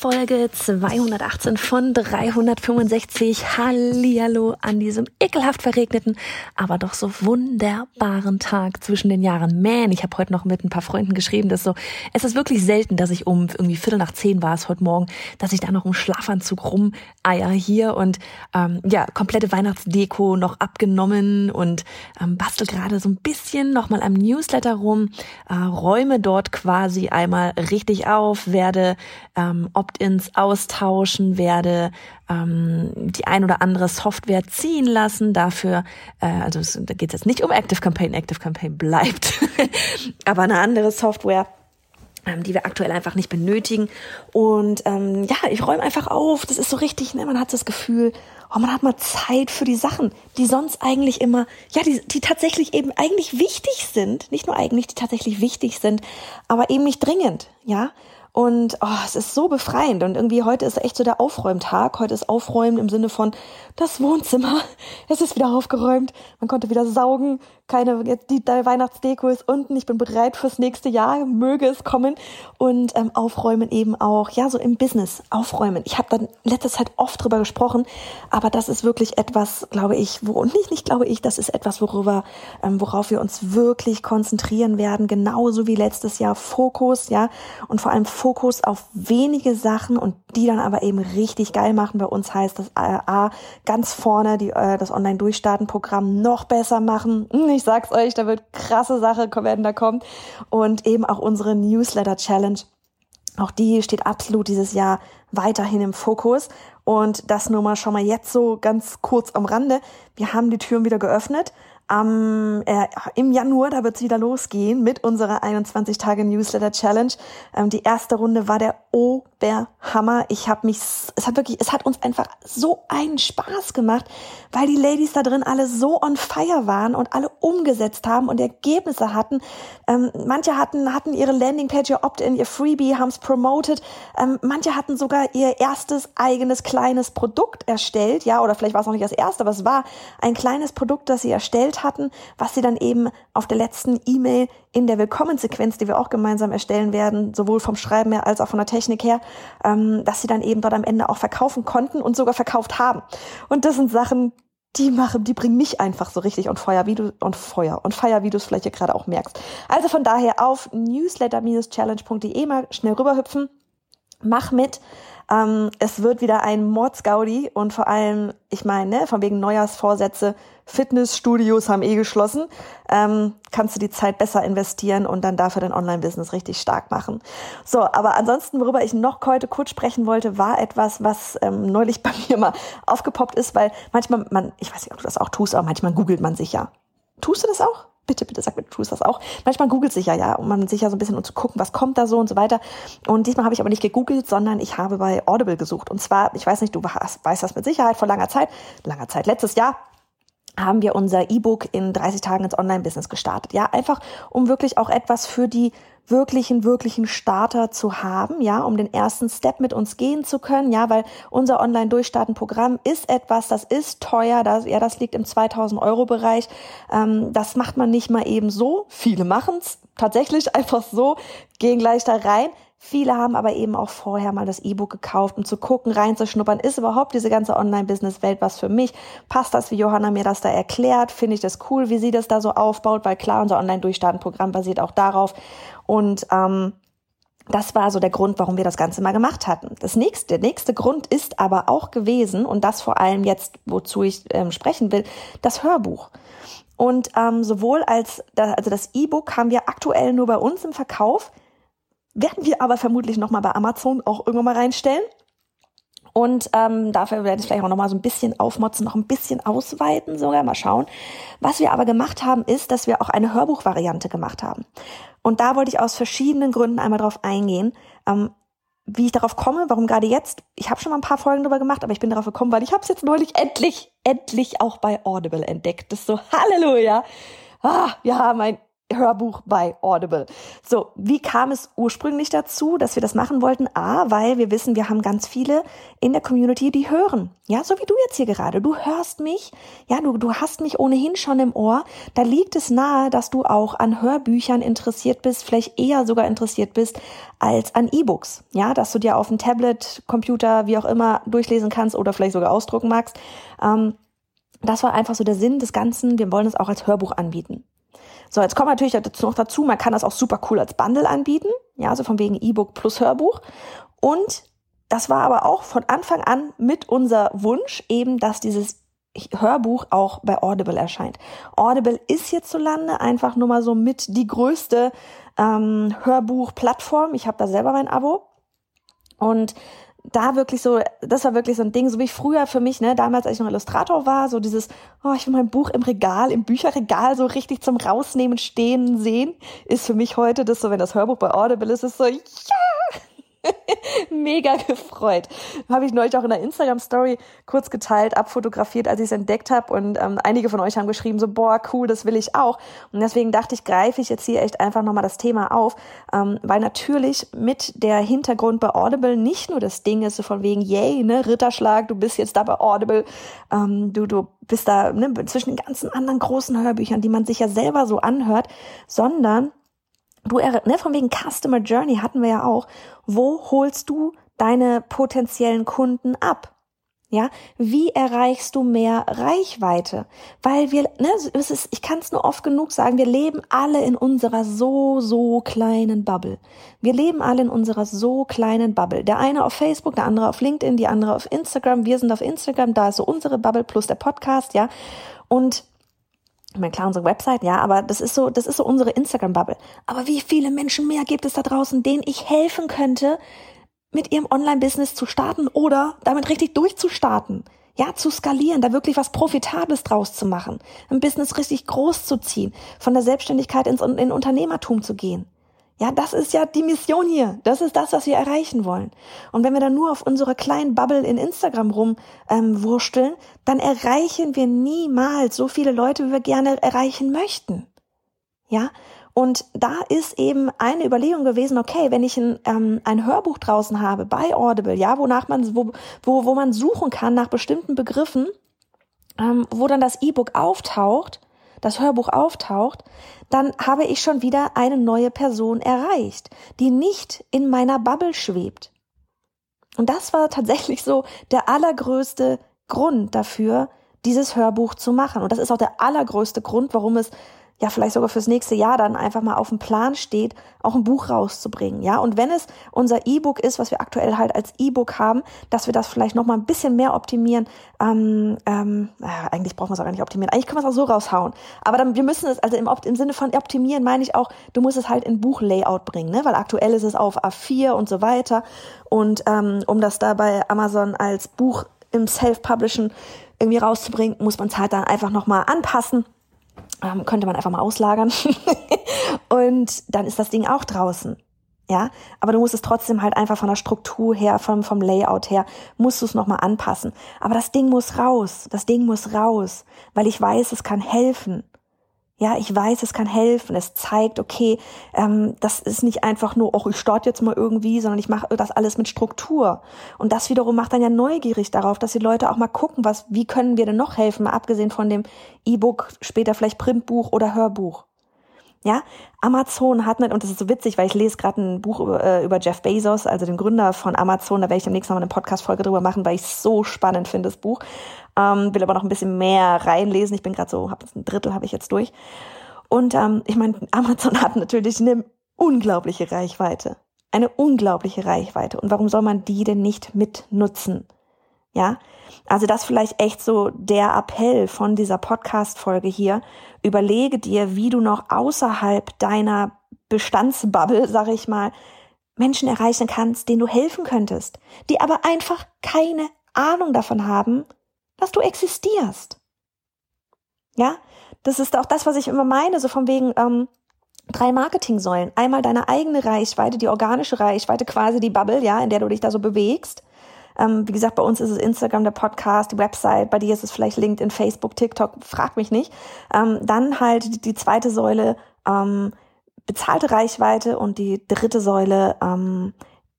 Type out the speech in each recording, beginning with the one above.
Folge 218 von 365. Hallihallo an diesem ekelhaft verregneten, aber doch so wunderbaren Tag zwischen den Jahren. Man, ich habe heute noch mit ein paar Freunden geschrieben, dass so, es ist wirklich selten, dass ich um irgendwie Viertel nach zehn war es heute Morgen, dass ich da noch im Schlafanzug rumeier hier und ähm, ja, komplette Weihnachtsdeko noch abgenommen und ähm, bastel gerade so ein bisschen nochmal am Newsletter rum, äh, räume dort quasi einmal richtig auf, werde ähm, Opt-ins austauschen, werde ähm, die ein oder andere Software ziehen lassen. Dafür, äh, also es, da geht es jetzt nicht um Active Campaign, Active Campaign bleibt, aber eine andere Software ähm, die wir aktuell einfach nicht benötigen. Und ähm, ja, ich räume einfach auf. Das ist so richtig, ne? man hat das Gefühl, oh, man hat mal Zeit für die Sachen, die sonst eigentlich immer, ja, die, die tatsächlich eben eigentlich wichtig sind. Nicht nur eigentlich, die tatsächlich wichtig sind, aber eben nicht dringend, ja. Und oh, es ist so befreiend. Und irgendwie heute ist echt so der Aufräumtag. Heute ist Aufräumen im Sinne von das Wohnzimmer. Es ist wieder aufgeräumt. Man konnte wieder saugen. Keine, die, die Weihnachtsdeko ist unten. Ich bin bereit fürs nächste Jahr. Möge es kommen. Und ähm, aufräumen eben auch, ja, so im Business. Aufräumen. Ich habe dann letzte Zeit oft drüber gesprochen, aber das ist wirklich etwas, glaube ich, wo, und nicht, nicht glaube ich, das ist etwas, worüber, ähm, worauf wir uns wirklich konzentrieren werden. Genauso wie letztes Jahr Fokus, ja. Und vor allem Fokus auf wenige Sachen und die dann aber eben richtig geil machen. Bei uns heißt das A, ganz vorne die, äh, das Online-Durchstarten-Programm noch besser machen. Hm, ich sag's euch, da wird krasse Sache werden da kommt. Und eben auch unsere Newsletter-Challenge. Auch die steht absolut dieses Jahr weiterhin im Fokus. Und das nur mal schon mal jetzt so ganz kurz am Rande. Wir haben die Türen wieder geöffnet am, äh, im Januar, da wird es wieder losgehen mit unserer 21 Tage Newsletter Challenge. Ähm, die erste Runde war der Oberhammer. Ich habe mich, es hat wirklich, es hat uns einfach so einen Spaß gemacht, weil die Ladies da drin alle so on fire waren und alle umgesetzt haben und Ergebnisse hatten. Ähm, manche hatten hatten ihre Landingpage, ihr Opt-in, ihr Freebie, haben es promoted. Ähm, manche hatten sogar ihr erstes eigenes kleines Produkt erstellt, ja, oder vielleicht war es noch nicht das erste, aber es war ein kleines Produkt, das sie erstellt hatten, was sie dann eben auf der letzten E-Mail in der Willkommensequenz, die wir auch gemeinsam erstellen werden, sowohl vom Schreiben her als auch von der Technik her, ähm, dass sie dann eben dort am Ende auch verkaufen konnten und sogar verkauft haben. Und das sind Sachen, die machen, die bringen mich einfach so richtig on Feuer, wie du und Feuer und Feier, wie du es vielleicht hier gerade auch merkst. Also von daher auf newsletter-challenge.de mal schnell rüberhüpfen, mach mit. Ähm, es wird wieder ein Mordsgaudi und vor allem, ich meine, ne, von wegen Neujahrsvorsätze, Fitnessstudios haben eh geschlossen, ähm, kannst du die Zeit besser investieren und dann dafür dein Online-Business richtig stark machen. So, aber ansonsten, worüber ich noch heute kurz sprechen wollte, war etwas, was ähm, neulich bei mir mal aufgepoppt ist, weil manchmal, man, ich weiß nicht, ob du das auch tust, aber manchmal googelt man sich ja. Tust du das auch? Bitte, bitte sag mir, du tust das auch. Manchmal googelt sich ja, ja, um man sich ja so ein bisschen um zu gucken, was kommt da so und so weiter. Und diesmal habe ich aber nicht gegoogelt, sondern ich habe bei Audible gesucht. Und zwar, ich weiß nicht, du weißt das mit Sicherheit vor langer Zeit, langer Zeit, letztes Jahr haben wir unser E-Book in 30 Tagen ins Online-Business gestartet. Ja, einfach um wirklich auch etwas für die wirklichen, wirklichen Starter zu haben, ja, um den ersten Step mit uns gehen zu können, ja, weil unser Online-Durchstarten-Programm ist etwas, das ist teuer, das, ja, das liegt im 2000 Euro Bereich, ähm, das macht man nicht mal eben so, viele machen es tatsächlich einfach so, gehen gleich da rein, Viele haben aber eben auch vorher mal das E-Book gekauft, um zu gucken, reinzuschnuppern, ist überhaupt diese ganze Online-Business-Welt was für mich? Passt das, wie Johanna mir das da erklärt? Finde ich das cool, wie sie das da so aufbaut? Weil klar, unser Online-Durchstarten-Programm basiert auch darauf. Und ähm, das war so der Grund, warum wir das Ganze mal gemacht hatten. Das nächste, der nächste Grund ist aber auch gewesen, und das vor allem jetzt, wozu ich ähm, sprechen will, das Hörbuch. Und ähm, sowohl als, also das E-Book haben wir aktuell nur bei uns im Verkauf werden wir aber vermutlich nochmal bei Amazon auch irgendwann mal reinstellen. Und ähm, dafür werde ich vielleicht auch noch mal so ein bisschen aufmotzen, noch ein bisschen ausweiten sogar, mal schauen. Was wir aber gemacht haben, ist, dass wir auch eine Hörbuchvariante gemacht haben. Und da wollte ich aus verschiedenen Gründen einmal drauf eingehen, ähm, wie ich darauf komme, warum gerade jetzt. Ich habe schon mal ein paar Folgen darüber gemacht, aber ich bin darauf gekommen, weil ich habe es jetzt neulich endlich, endlich auch bei Audible entdeckt. Das ist so Halleluja. Ah, wir haben ein Hörbuch bei Audible. So, wie kam es ursprünglich dazu, dass wir das machen wollten? A, weil wir wissen, wir haben ganz viele in der Community, die hören. Ja, so wie du jetzt hier gerade. Du hörst mich. Ja, du, du hast mich ohnehin schon im Ohr. Da liegt es nahe, dass du auch an Hörbüchern interessiert bist, vielleicht eher sogar interessiert bist als an E-Books. Ja, dass du dir auf dem Tablet, Computer, wie auch immer durchlesen kannst oder vielleicht sogar ausdrucken magst. Ähm, das war einfach so der Sinn des Ganzen. Wir wollen es auch als Hörbuch anbieten. So, jetzt kommt natürlich dazu noch dazu, man kann das auch super cool als Bundle anbieten, ja, also von wegen E-Book plus Hörbuch. Und das war aber auch von Anfang an mit unser Wunsch eben, dass dieses Hörbuch auch bei Audible erscheint. Audible ist hierzulande einfach nur mal so mit die größte ähm, Hörbuch-Plattform. Ich habe da selber mein Abo. Und da wirklich so, das war wirklich so ein Ding, so wie früher für mich, ne, damals, als ich noch Illustrator war, so dieses, oh, ich will mein Buch im Regal, im Bücherregal so richtig zum Rausnehmen stehen sehen, ist für mich heute das so, wenn das Hörbuch bei Audible ist, ist so, ja, Mega gefreut. Habe ich neulich auch in der Instagram-Story kurz geteilt, abfotografiert, als ich es entdeckt habe. Und ähm, einige von euch haben geschrieben, so, boah, cool, das will ich auch. Und deswegen dachte ich, greife ich jetzt hier echt einfach nochmal das Thema auf. Ähm, weil natürlich mit der Hintergrund bei Audible nicht nur das Ding ist, so von wegen, yay, ne, Ritterschlag, du bist jetzt da bei Audible, ähm, du, du bist da ne, zwischen den ganzen anderen großen Hörbüchern, die man sich ja selber so anhört, sondern du, ne, von wegen Customer Journey hatten wir ja auch. Wo holst du deine potenziellen Kunden ab? Ja, wie erreichst du mehr Reichweite? Weil wir, ne, es ist, ich kann es nur oft genug sagen, wir leben alle in unserer so, so kleinen Bubble. Wir leben alle in unserer so kleinen Bubble. Der eine auf Facebook, der andere auf LinkedIn, die andere auf Instagram. Wir sind auf Instagram, da ist so unsere Bubble plus der Podcast, ja. Und ich meine, klar, unsere Website, ja, aber das ist so, das ist so unsere Instagram-Bubble. Aber wie viele Menschen mehr gibt es da draußen, denen ich helfen könnte, mit ihrem Online-Business zu starten oder damit richtig durchzustarten? Ja, zu skalieren, da wirklich was Profitables draus zu machen, ein Business richtig groß zu ziehen, von der Selbstständigkeit ins in Unternehmertum zu gehen. Ja, das ist ja die Mission hier. Das ist das, was wir erreichen wollen. Und wenn wir dann nur auf unserer kleinen Bubble in Instagram rumwursteln, ähm, dann erreichen wir niemals so viele Leute, wie wir gerne erreichen möchten. Ja, und da ist eben eine Überlegung gewesen, okay, wenn ich ein, ähm, ein Hörbuch draußen habe bei Audible, ja, wonach man, wo, wo, wo man suchen kann nach bestimmten Begriffen, ähm, wo dann das E-Book auftaucht, das Hörbuch auftaucht, dann habe ich schon wieder eine neue Person erreicht, die nicht in meiner Bubble schwebt. Und das war tatsächlich so der allergrößte Grund dafür, dieses Hörbuch zu machen. Und das ist auch der allergrößte Grund, warum es ja vielleicht sogar fürs nächste Jahr dann einfach mal auf dem Plan steht, auch ein Buch rauszubringen, ja. Und wenn es unser E-Book ist, was wir aktuell halt als E-Book haben, dass wir das vielleicht noch mal ein bisschen mehr optimieren. Ähm, ähm, äh, eigentlich brauchen wir es auch gar nicht optimieren. Eigentlich können wir es auch so raushauen. Aber dann, wir müssen es also im, im Sinne von optimieren meine ich auch, du musst es halt in Buchlayout bringen, ne? Weil aktuell ist es auf A4 und so weiter. Und ähm, um das da bei Amazon als Buch im Self-Publishen irgendwie rauszubringen, muss man es halt dann einfach noch mal anpassen ähm, könnte man einfach mal auslagern. und dann ist das Ding auch draußen. Ja, aber du musst es trotzdem halt einfach von der Struktur her, vom, vom Layout her, musst du es nochmal anpassen. Aber das Ding muss raus. Das Ding muss raus, weil ich weiß, es kann helfen. Ja, ich weiß, es kann helfen. Es zeigt, okay, ähm, das ist nicht einfach nur, oh, ich starte jetzt mal irgendwie, sondern ich mache das alles mit Struktur. Und das wiederum macht dann ja neugierig darauf, dass die Leute auch mal gucken, was, wie können wir denn noch helfen, mal abgesehen von dem E-Book, später vielleicht Printbuch oder Hörbuch. Ja, Amazon hat nicht, und das ist so witzig, weil ich lese gerade ein Buch über, äh, über Jeff Bezos, also den Gründer von Amazon, da werde ich demnächst noch mal eine Podcast-Folge drüber machen, weil ich so spannend finde, das Buch. Ähm, will aber noch ein bisschen mehr reinlesen. Ich bin gerade so, hab ein Drittel habe ich jetzt durch. Und ähm, ich meine, Amazon hat natürlich eine unglaubliche Reichweite. Eine unglaubliche Reichweite. Und warum soll man die denn nicht mitnutzen? Ja, also das vielleicht echt so der Appell von dieser Podcast-Folge hier. Überlege dir, wie du noch außerhalb deiner Bestandsbubble, sag ich mal, Menschen erreichen kannst, denen du helfen könntest, die aber einfach keine Ahnung davon haben, dass du existierst. Ja, das ist auch das, was ich immer meine, so von wegen ähm, drei Marketingsäulen. Einmal deine eigene Reichweite, die organische Reichweite, quasi die Bubble, ja, in der du dich da so bewegst. Ähm, wie gesagt, bei uns ist es Instagram, der Podcast, die Website, bei dir ist es vielleicht LinkedIn, Facebook, TikTok, frag mich nicht. Ähm, dann halt die, zweite Säule, ähm, bezahlte Reichweite und die dritte Säule, ähm,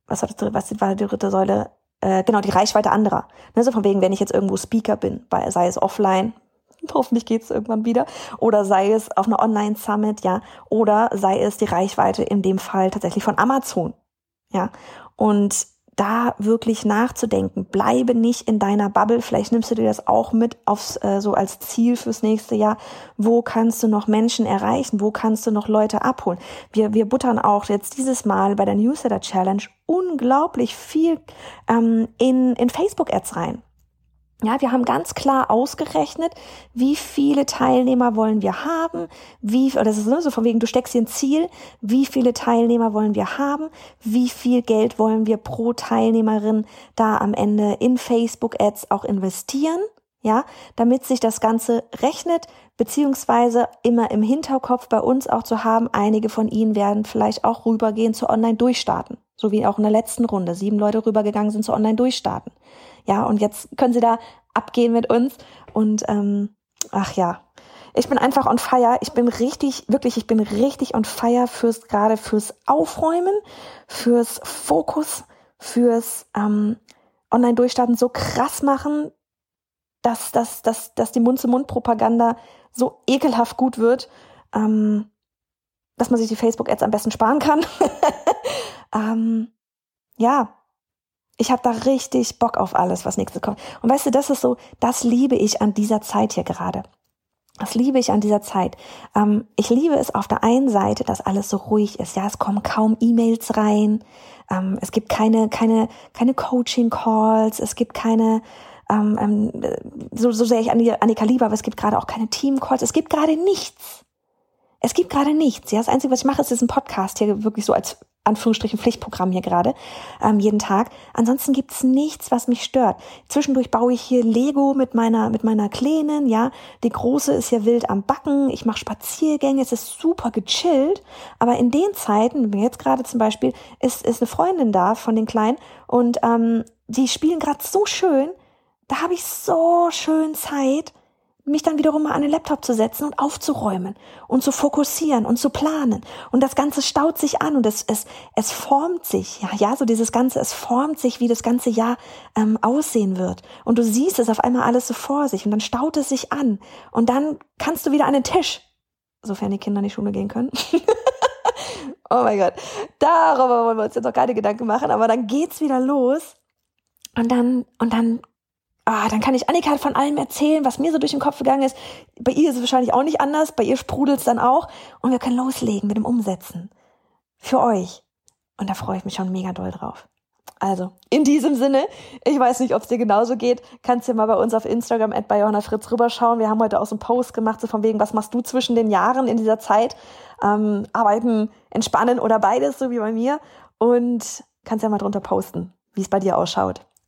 was war, das, was war die dritte Säule? Äh, genau, die Reichweite anderer. Ne, so von wegen, wenn ich jetzt irgendwo Speaker bin, bei, sei es offline, hoffentlich geht's irgendwann wieder, oder sei es auf einer Online-Summit, ja, oder sei es die Reichweite in dem Fall tatsächlich von Amazon, ja. Und da wirklich nachzudenken. Bleibe nicht in deiner Bubble. Vielleicht nimmst du dir das auch mit aufs, äh, so als Ziel fürs nächste Jahr. Wo kannst du noch Menschen erreichen? Wo kannst du noch Leute abholen? Wir, wir buttern auch jetzt dieses Mal bei der Newsletter Challenge unglaublich viel ähm, in, in Facebook-Ads rein. Ja, wir haben ganz klar ausgerechnet, wie viele Teilnehmer wollen wir haben, wie, oder das ist so von wegen, du steckst dir ein Ziel, wie viele Teilnehmer wollen wir haben, wie viel Geld wollen wir pro Teilnehmerin da am Ende in Facebook Ads auch investieren, ja, damit sich das Ganze rechnet, beziehungsweise immer im Hinterkopf bei uns auch zu haben, einige von Ihnen werden vielleicht auch rübergehen zu Online-Durchstarten, so wie auch in der letzten Runde sieben Leute rübergegangen sind zu Online-Durchstarten. Ja, und jetzt können sie da abgehen mit uns. Und ähm, ach ja, ich bin einfach on fire. Ich bin richtig, wirklich, ich bin richtig on fire fürs gerade fürs Aufräumen, fürs Fokus, fürs ähm, Online-Durchstarten so krass machen, dass, dass, dass, dass die Mund-zu-Mund-Propaganda so ekelhaft gut wird, ähm, dass man sich die Facebook-Ads am besten sparen kann. ähm, ja, ich habe da richtig Bock auf alles, was nächstes kommt. Und weißt du, das ist so, das liebe ich an dieser Zeit hier gerade. Das liebe ich an dieser Zeit. Ähm, ich liebe es auf der einen Seite, dass alles so ruhig ist. Ja, es kommen kaum E-Mails rein. Ähm, es gibt keine, keine, keine Coaching-Calls. Es gibt keine, ähm, ähm so, so sehr ich Annika liebe, aber es gibt gerade auch keine Team-Calls. Es gibt gerade nichts. Es gibt gerade nichts. Ja, das Einzige, was ich mache, ist, ein Podcast hier wirklich so als Anführungsstrichen Pflichtprogramm hier gerade, ähm, jeden Tag. Ansonsten gibt's nichts, was mich stört. Zwischendurch baue ich hier Lego mit meiner, mit meiner Kleinen, ja. Die Große ist ja wild am Backen, ich mache Spaziergänge, es ist super gechillt. Aber in den Zeiten, jetzt gerade zum Beispiel, ist, ist eine Freundin da von den Kleinen und ähm, die spielen gerade so schön, da habe ich so schön Zeit, mich dann wiederum mal an den Laptop zu setzen und aufzuräumen und zu fokussieren und zu planen. Und das Ganze staut sich an und es, es, es formt sich, ja, ja, so dieses Ganze, es formt sich, wie das ganze Jahr ähm, aussehen wird. Und du siehst es auf einmal alles so vor sich und dann staut es sich an. Und dann kannst du wieder an den Tisch, sofern die Kinder in die Schule gehen können. oh mein Gott, darüber wollen wir uns jetzt noch keine Gedanken machen, aber dann geht's wieder los. Und dann, und dann ah, dann kann ich Annika von allem erzählen, was mir so durch den Kopf gegangen ist. Bei ihr ist es wahrscheinlich auch nicht anders, bei ihr sprudelt's dann auch und wir können loslegen mit dem Umsetzen. Für euch. Und da freue ich mich schon mega doll drauf. Also, in diesem Sinne, ich weiß nicht, ob es dir genauso geht, kannst du mal bei uns auf Instagram at bei Fritz rüberschauen. Wir haben heute auch so einen Post gemacht, so von wegen, was machst du zwischen den Jahren in dieser Zeit? Ähm, arbeiten, entspannen oder beides, so wie bei mir. Und kannst ja mal drunter posten, wie es bei dir ausschaut.